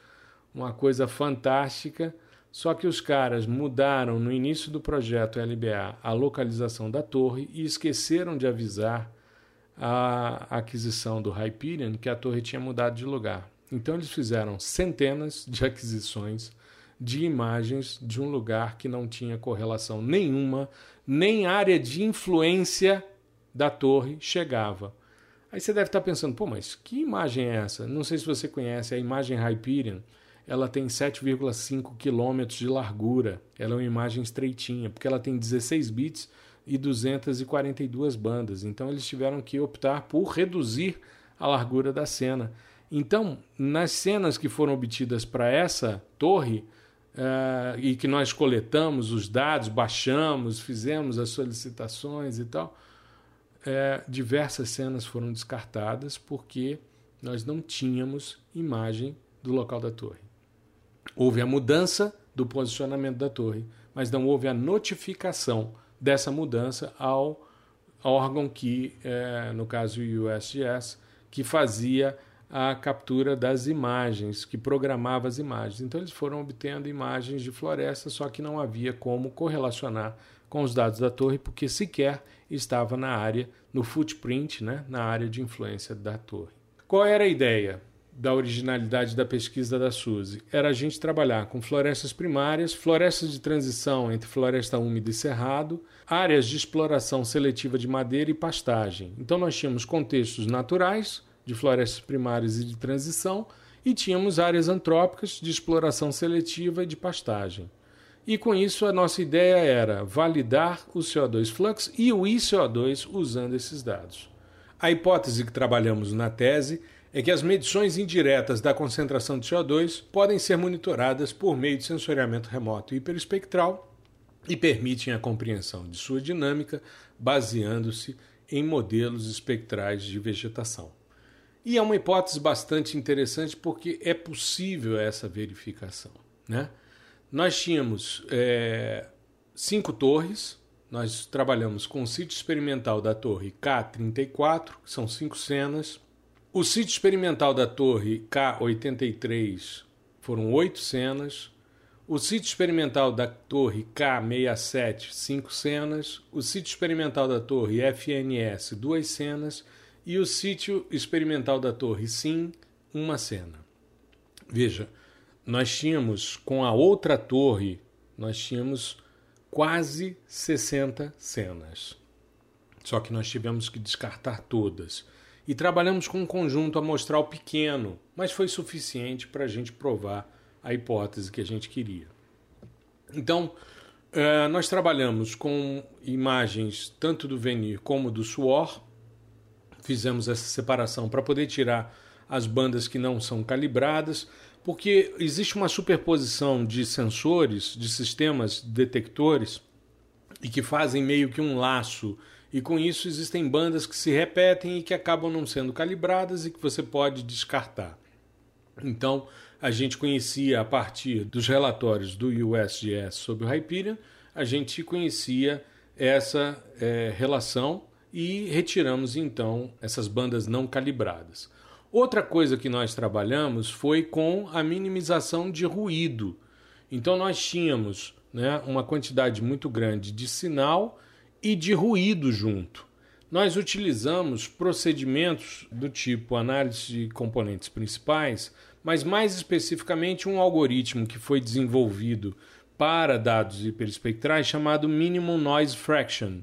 uma coisa fantástica só que os caras mudaram no início do projeto LBA a localização da torre e esqueceram de avisar a aquisição do Hyperion que a torre tinha mudado de lugar. Então eles fizeram centenas de aquisições de imagens de um lugar que não tinha correlação nenhuma, nem área de influência da torre chegava. Aí você deve estar pensando, pô, mas que imagem é essa? Não sei se você conhece a imagem Hyperion ela tem 7,5 quilômetros de largura. Ela é uma imagem estreitinha, porque ela tem 16 bits e 242 bandas. Então eles tiveram que optar por reduzir a largura da cena. Então, nas cenas que foram obtidas para essa torre, uh, e que nós coletamos os dados, baixamos, fizemos as solicitações e tal, uh, diversas cenas foram descartadas porque nós não tínhamos imagem do local da torre. Houve a mudança do posicionamento da torre, mas não houve a notificação dessa mudança ao órgão que, é, no caso o USGS, que fazia a captura das imagens, que programava as imagens. Então eles foram obtendo imagens de floresta, só que não havia como correlacionar com os dados da torre, porque sequer estava na área, no footprint, né, na área de influência da torre. Qual era a ideia? da originalidade da pesquisa da Suzy era a gente trabalhar com florestas primárias, florestas de transição entre floresta úmida e cerrado, áreas de exploração seletiva de madeira e pastagem. Então nós tínhamos contextos naturais de florestas primárias e de transição e tínhamos áreas antrópicas de exploração seletiva e de pastagem. E com isso a nossa ideia era validar o CO2 flux e o ICO2 usando esses dados. A hipótese que trabalhamos na tese é que as medições indiretas da concentração de CO2 podem ser monitoradas por meio de sensoriamento remoto hiperespectral e permitem a compreensão de sua dinâmica baseando-se em modelos espectrais de vegetação. E é uma hipótese bastante interessante porque é possível essa verificação. Né? Nós tínhamos é, cinco torres, nós trabalhamos com o sítio experimental da torre K34, que são cinco cenas, o sítio experimental da torre K83 foram oito cenas. O sítio experimental da torre K67, cinco cenas. O sítio experimental da torre FNS, duas cenas. E o sítio experimental da torre SIM, uma cena. Veja, nós tínhamos com a outra torre, nós tínhamos quase 60 cenas. Só que nós tivemos que descartar todas e trabalhamos com um conjunto amostral pequeno, mas foi suficiente para a gente provar a hipótese que a gente queria. Então, eh, nós trabalhamos com imagens tanto do venir como do suor, fizemos essa separação para poder tirar as bandas que não são calibradas, porque existe uma superposição de sensores, de sistemas detectores, e que fazem meio que um laço e com isso existem bandas que se repetem e que acabam não sendo calibradas e que você pode descartar. Então, a gente conhecia a partir dos relatórios do USGS sobre o Hyperion, a gente conhecia essa é, relação e retiramos então essas bandas não calibradas. Outra coisa que nós trabalhamos foi com a minimização de ruído. Então nós tínhamos né, uma quantidade muito grande de sinal e de ruído junto. Nós utilizamos procedimentos do tipo análise de componentes principais, mas mais especificamente um algoritmo que foi desenvolvido para dados hiperespectrais chamado Minimum Noise Fraction.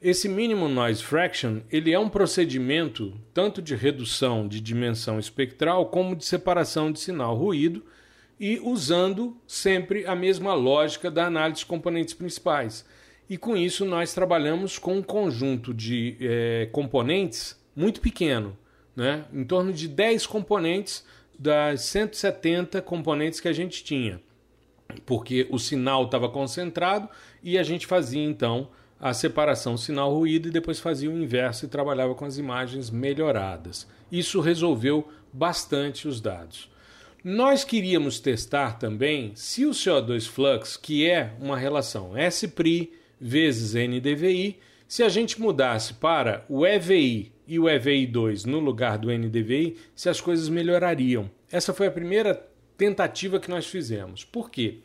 Esse Minimum Noise Fraction ele é um procedimento tanto de redução de dimensão espectral como de separação de sinal-ruído e usando sempre a mesma lógica da análise de componentes principais. E com isso nós trabalhamos com um conjunto de é, componentes muito pequeno, né? em torno de 10 componentes das 170 componentes que a gente tinha, porque o sinal estava concentrado e a gente fazia então a separação sinal-ruído e depois fazia o inverso e trabalhava com as imagens melhoradas. Isso resolveu bastante os dados. Nós queríamos testar também se o CO2 flux, que é uma relação S-PRI vezes NDVI. Se a gente mudasse para o EVI e o EVI2 no lugar do NDVI, se as coisas melhorariam. Essa foi a primeira tentativa que nós fizemos. Por quê?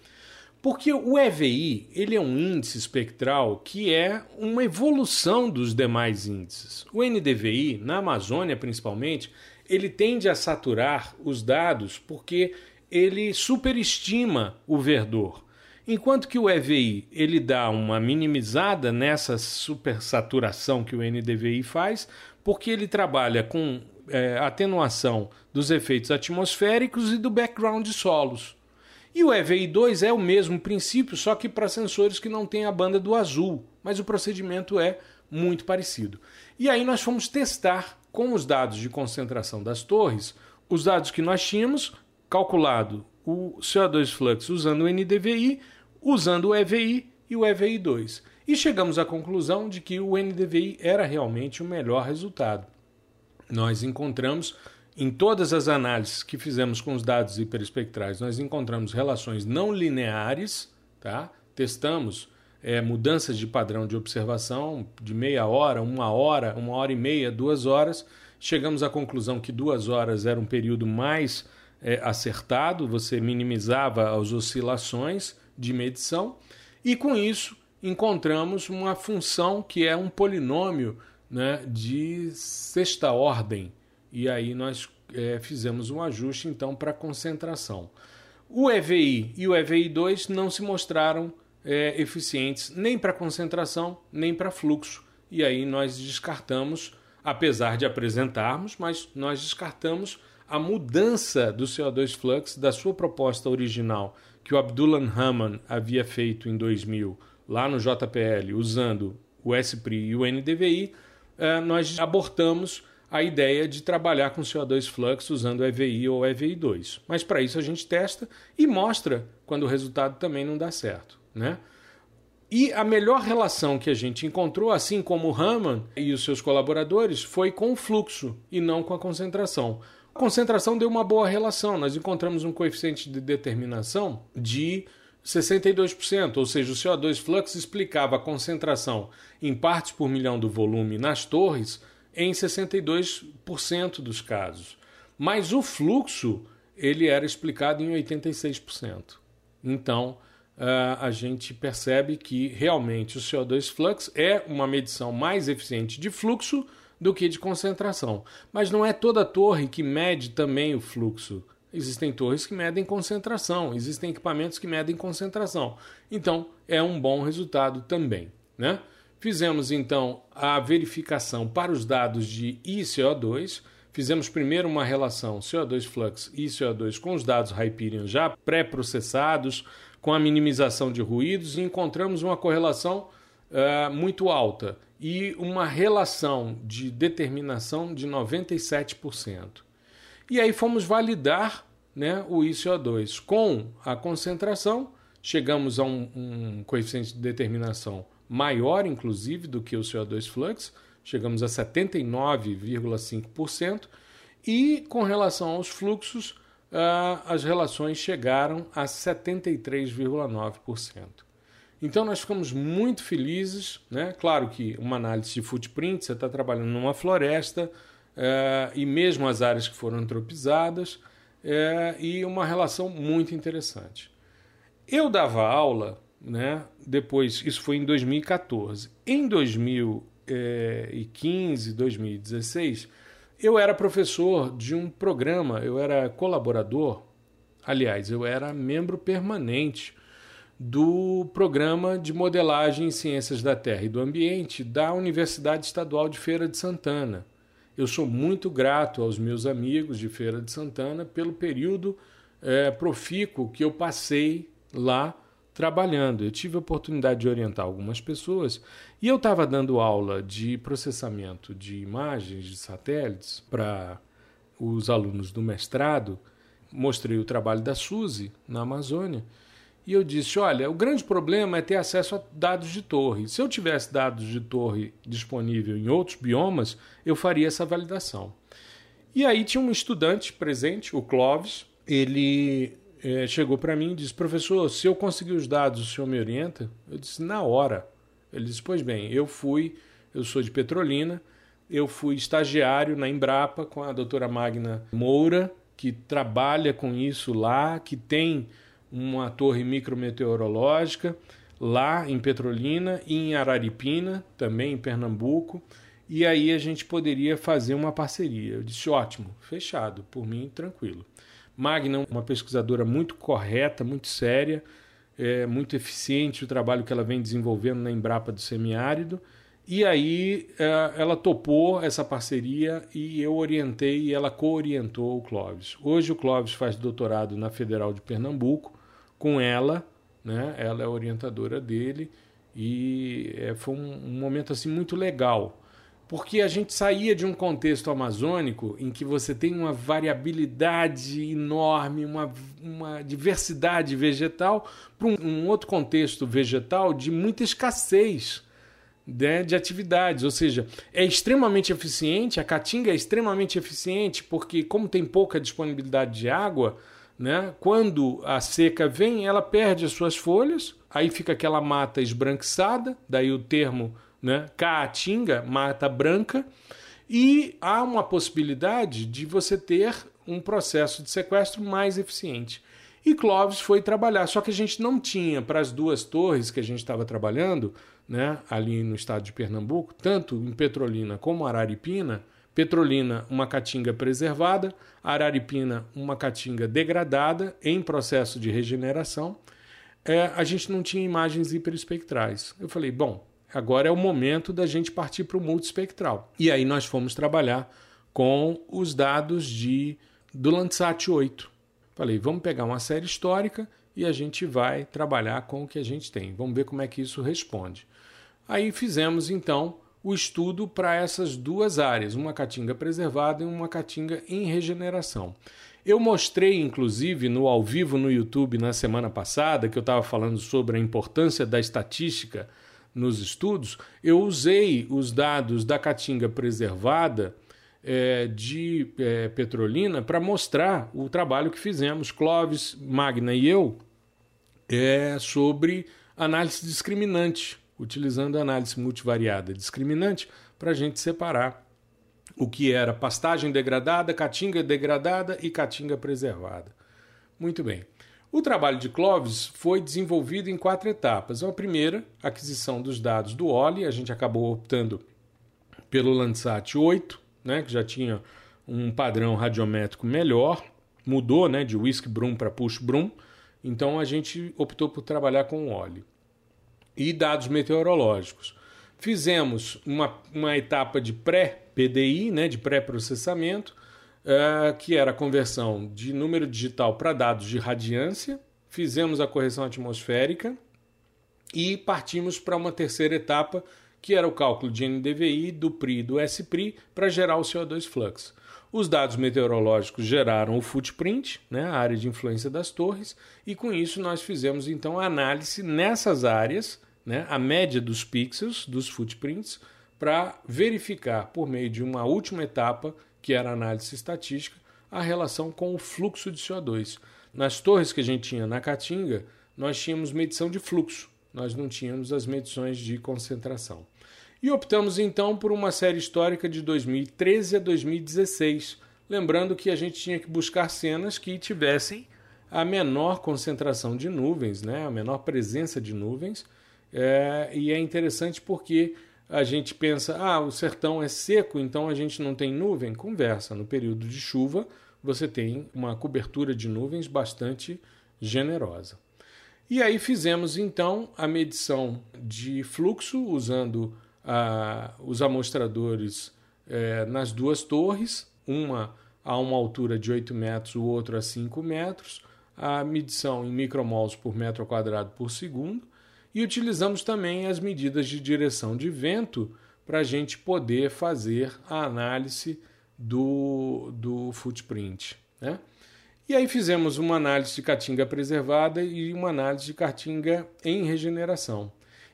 O EVI ele é um índice espectral que é uma evolução dos demais índices. O NDVI, na Amazônia principalmente, ele tende a saturar os dados porque ele superestima o verdor. Enquanto que o EVI ele dá uma minimizada nessa supersaturação que o NDVI faz, porque ele trabalha com é, atenuação dos efeitos atmosféricos e do background de solos. E o EVI2 é o mesmo princípio, só que para sensores que não têm a banda do azul, mas o procedimento é muito parecido. E aí nós fomos testar com os dados de concentração das torres, os dados que nós tínhamos calculado o CO2 flux usando o NDVI, usando o EVI e o EVI2. E chegamos à conclusão de que o NDVI era realmente o melhor resultado. Nós encontramos em todas as análises que fizemos com os dados hiperespectrais, nós encontramos relações não lineares, tá? Testamos é, mudanças de padrão de observação de meia hora, uma hora, uma hora e meia, duas horas. Chegamos à conclusão que duas horas era um período mais é, acertado, você minimizava as oscilações de medição, e com isso encontramos uma função que é um polinômio né, de sexta ordem. E aí nós é, fizemos um ajuste então para concentração. O EVI e o EVI2 não se mostraram é, eficientes nem para concentração nem para fluxo. E aí nós descartamos, apesar de apresentarmos, mas nós descartamos a mudança do CO2 flux da sua proposta original que o Abdullah Haman havia feito em 2000 lá no JPL usando o SPRI e o NDVI, é, nós abortamos a ideia de trabalhar com CO2 flux usando EVI ou EVI2. Mas para isso a gente testa e mostra quando o resultado também não dá certo. Né? E a melhor relação que a gente encontrou, assim como o Raman e os seus colaboradores, foi com o fluxo e não com a concentração. A concentração deu uma boa relação, nós encontramos um coeficiente de determinação de 62%, ou seja, o CO2 flux explicava a concentração em partes por milhão do volume nas torres em 62% dos casos. Mas o fluxo ele era explicado em 86%. Então, uh, a gente percebe que realmente o CO2 flux é uma medição mais eficiente de fluxo do que de concentração. Mas não é toda torre que mede também o fluxo. Existem torres que medem concentração, existem equipamentos que medem concentração. Então, é um bom resultado também, né? Fizemos então a verificação para os dados de ICO2. Fizemos primeiro uma relação CO2 flux e CO2 com os dados Hyperion já pré-processados, com a minimização de ruídos, e encontramos uma correlação uh, muito alta e uma relação de determinação de 97%. E aí fomos validar né, o ICO2 com a concentração, chegamos a um, um coeficiente de determinação maior, inclusive, do que o CO2 flux, chegamos a 79,5%, e com relação aos fluxos, uh, as relações chegaram a 73,9%. Então nós ficamos muito felizes, né? Claro que uma análise de footprint, você está trabalhando numa floresta, uh, e mesmo as áreas que foram antropizadas, uh, e uma relação muito interessante. Eu dava aula né? Depois, isso foi em 2014. Em 2015, 2016, eu era professor de um programa, eu era colaborador, aliás, eu era membro permanente do programa de modelagem em ciências da Terra e do Ambiente da Universidade Estadual de Feira de Santana. Eu sou muito grato aos meus amigos de Feira de Santana pelo período é, profícuo que eu passei lá trabalhando. Eu tive a oportunidade de orientar algumas pessoas e eu estava dando aula de processamento de imagens de satélites para os alunos do mestrado. Mostrei o trabalho da Suzy na Amazônia e eu disse: olha, o grande problema é ter acesso a dados de torre. Se eu tivesse dados de torre disponível em outros biomas, eu faria essa validação. E aí tinha um estudante presente, o Clóvis, ele é, chegou para mim e disse: Professor, se eu conseguir os dados, o senhor me orienta? Eu disse: Na hora. Ele disse: Pois bem, eu fui, eu sou de Petrolina, eu fui estagiário na Embrapa com a doutora Magna Moura, que trabalha com isso lá, que tem uma torre micrometeorológica lá em Petrolina e em Araripina, também em Pernambuco. E aí a gente poderia fazer uma parceria. Eu disse: ótimo, fechado, por mim, tranquilo. Magna, uma pesquisadora muito correta, muito séria, é, muito eficiente o trabalho que ela vem desenvolvendo na Embrapa do Semiárido. E aí é, ela topou essa parceria e eu orientei e ela co-orientou o Clóvis. Hoje o Clóvis faz doutorado na Federal de Pernambuco com ela, né? Ela é orientadora dele e é, foi um, um momento assim muito legal porque a gente saía de um contexto amazônico em que você tem uma variabilidade enorme, uma, uma diversidade vegetal, para um, um, outro contexto vegetal de muita escassez né, de atividades. Ou seja, é extremamente eficiente, a caatinga é extremamente eficiente, porque, como tem pouca disponibilidade de água, né, quando a seca vem, ela perde as suas folhas, aí fica aquela mata esbranquiçada, daí o termo né? Caatinga, mata branca, e há uma possibilidade de você ter um processo de sequestro mais eficiente. E Clóvis foi trabalhar, só que a gente não tinha para as duas torres que a gente estava trabalhando, né, ali no estado de Pernambuco, tanto em Petrolina como Araripina, Petrolina, uma caatinga preservada, Araripina, uma caatinga degradada em processo de regeneração. É, a gente não tinha imagens hiperespectrais. Eu falei, bom, agora é o momento da gente partir para o multiespectral. E aí nós fomos trabalhar com os dados de, do Landsat 8. Falei, vamos pegar uma série histórica e a gente vai trabalhar com o que a gente tem. Vamos ver como é que isso responde. Aí fizemos então o estudo para essas duas áreas, uma caatinga preservada e uma caatinga em regeneração. Eu mostrei, inclusive, no ao vivo no YouTube na semana passada, que eu estava falando sobre a importância da estatística nos estudos, eu usei os dados da caatinga preservada é, de é, Petrolina para mostrar o trabalho que fizemos, Clóvis, Magna e eu, é, sobre análise discriminante, utilizando análise multivariada discriminante para a gente separar o que era pastagem degradada, caatinga degradada e caatinga preservada. Muito bem. O trabalho de Clovis foi desenvolvido em quatro etapas. A primeira, aquisição dos dados do OLI, a gente acabou optando pelo Landsat 8, né, que já tinha um padrão radiométrico melhor, mudou né, de Whisk Brum para Push Brum, então a gente optou por trabalhar com óleo. E dados meteorológicos. Fizemos uma, uma etapa de pré-PDI, né, de pré-processamento, uh, que era a conversão de número digital para dados de radiância. Fizemos a correção atmosférica e partimos para uma terceira etapa que era o cálculo de NDVI, do PRI e do SPRI para gerar o CO2 flux. Os dados meteorológicos geraram o footprint, né, a área de influência das torres, e com isso nós fizemos então a análise nessas áreas, né, a média dos pixels, dos footprints, para verificar por meio de uma última etapa, que era análise estatística, a relação com o fluxo de CO2. Nas torres que a gente tinha na Caatinga, nós tínhamos medição de fluxo, nós não tínhamos as medições de concentração. E optamos então por uma série histórica de 2013 a 2016, lembrando que a gente tinha que buscar cenas que tivessem a menor concentração de nuvens, né? a menor presença de nuvens. É, e é interessante porque a gente pensa, ah, o sertão é seco, então a gente não tem nuvem. Conversa, no período de chuva você tem uma cobertura de nuvens bastante generosa. E aí fizemos então a medição de fluxo usando ah, os amostradores eh, nas duas torres, uma a uma altura de 8 metros, o outro a 5 metros, a medição em micromols por metro quadrado por segundo, e utilizamos também as medidas de direção de vento para a gente poder fazer a análise do, do footprint. Né? E aí fizemos uma análise de caatinga preservada e uma análise de caatinga em regeneração.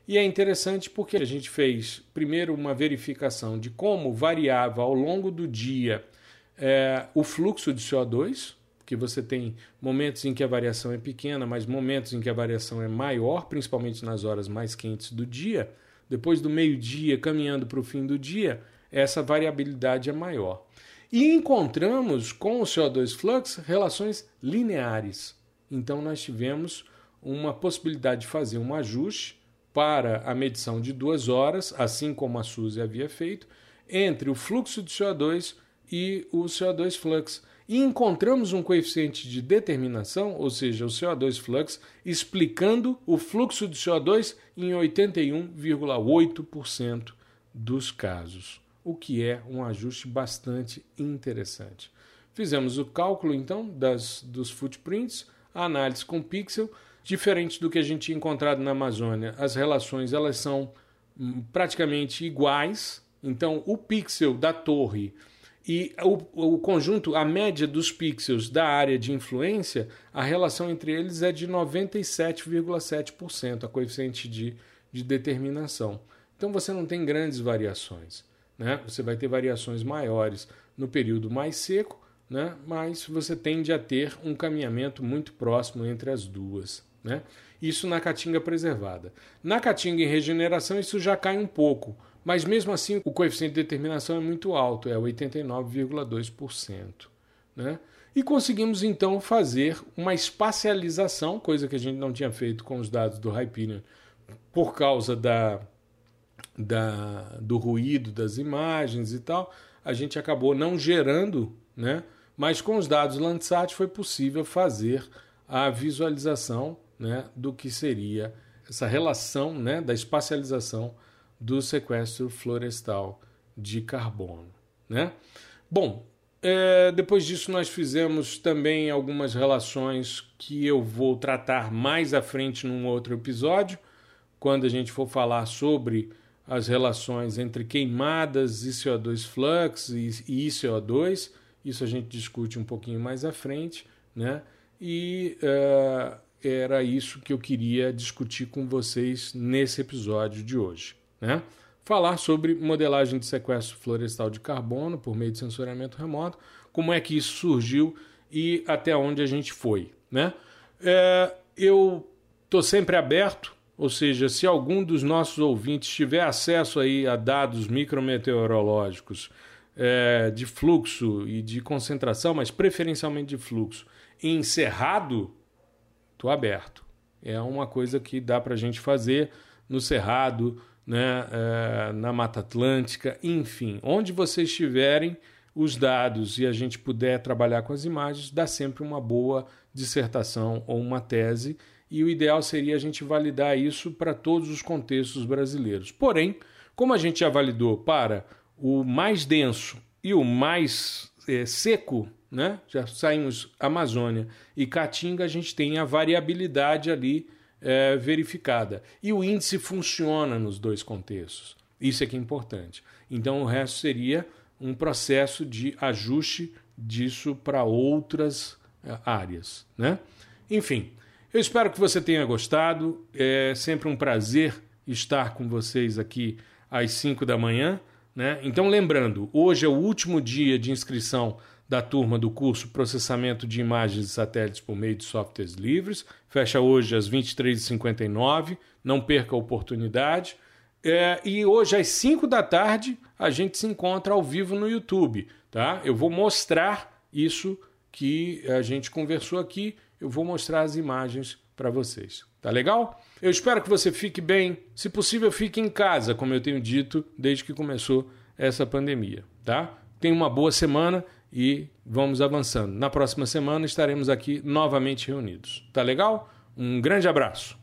E é interessante porque a gente fez primeiro uma verificação de como variava ao longo do dia é, o fluxo de CO2, que você tem momentos em que a variação é pequena, mas momentos em que a variação é maior, principalmente nas horas mais quentes do dia. Depois do meio-dia, caminhando para o fim do dia, essa variabilidade é maior. E encontramos com o CO2 flux relações lineares. Então nós tivemos uma possibilidade de fazer um ajuste para a medição de duas horas, assim como a SUSE havia feito, entre o fluxo de CO2 e o CO2 flux. E encontramos um coeficiente de determinação, ou seja, o CO2 flux, explicando o fluxo de CO2 em 81,8% dos casos, o que é um ajuste bastante interessante. Fizemos o cálculo então das, dos footprints, a análise com pixel Diferente do que a gente tinha encontrado na Amazônia, as relações elas são hum, praticamente iguais. Então, o pixel da torre e o, o, conjunto, a média dos pixels da área de influência, a relação entre eles é de 97,7%, a coeficiente de, de determinação. Então você não tem grandes variações. Né? Você vai ter variações maiores no período mais seco, né? mas você tende a ter um caminhamento muito próximo entre as duas. Né? Isso na caatinga preservada. Na caatinga em regeneração, isso já cai um pouco, mas mesmo assim o coeficiente de determinação é muito alto, é 89,2%. Né? E conseguimos então fazer uma espacialização, coisa que a gente não tinha feito com os dados do Hyperion, por causa da, da, do ruído das imagens e tal. a gente acabou não gerando, né? mas com os dados Landsat foi possível fazer a visualização né, do que seria essa relação né, da espacialização do sequestro florestal de carbono. Né? Bom, é, depois disso nós fizemos também algumas relações que eu vou tratar mais à frente num outro episódio, quando a gente for falar sobre as relações entre queimadas e CO2 flux e, e CO2. Isso a gente discute um pouquinho mais à frente, né? E uh, era isso que eu queria discutir com vocês nesse episódio de hoje, né? Falar sobre modelagem de sequestro florestal de carbono por meio de sensoriamento remoto, como é que isso surgiu e até onde a gente foi, né? É, eu estou sempre aberto ou seja, se algum dos nossos ouvintes tiver acesso aí a dados micrometeorológicos é, de fluxo e de concentração, mas preferencialmente de fluxo, em cerrado, estou aberto. É uma coisa que dá para a gente fazer no cerrado, né, é, na Mata Atlântica, enfim, onde vocês tiverem os dados e a gente puder trabalhar com as imagens, dá sempre uma boa dissertação ou uma tese e o ideal seria a gente validar isso para todos os contextos brasileiros. Porém, como a gente já validou para o mais denso e o mais é, seco, né? já saímos Amazônia e Caatinga, a gente tem a variabilidade ali é, verificada. E o índice funciona nos dois contextos. Isso é que é importante. Então, o resto seria um processo de ajuste disso para outras é, áreas. Né? Enfim, eu espero que você tenha gostado. É sempre um prazer estar com vocês aqui às 5 da manhã. Né? Então, lembrando, hoje é o último dia de inscrição da turma do curso Processamento de Imagens de Satélites por meio de softwares livres. Fecha hoje às 23h59. Não perca a oportunidade. É, e hoje às 5 da tarde a gente se encontra ao vivo no YouTube. Tá? Eu vou mostrar isso que a gente conversou aqui eu vou mostrar as imagens para vocês. Tá legal? Eu espero que você fique bem. Se possível, fique em casa, como eu tenho dito desde que começou essa pandemia, tá? Tenha uma boa semana e vamos avançando. Na próxima semana estaremos aqui novamente reunidos. Tá legal? Um grande abraço.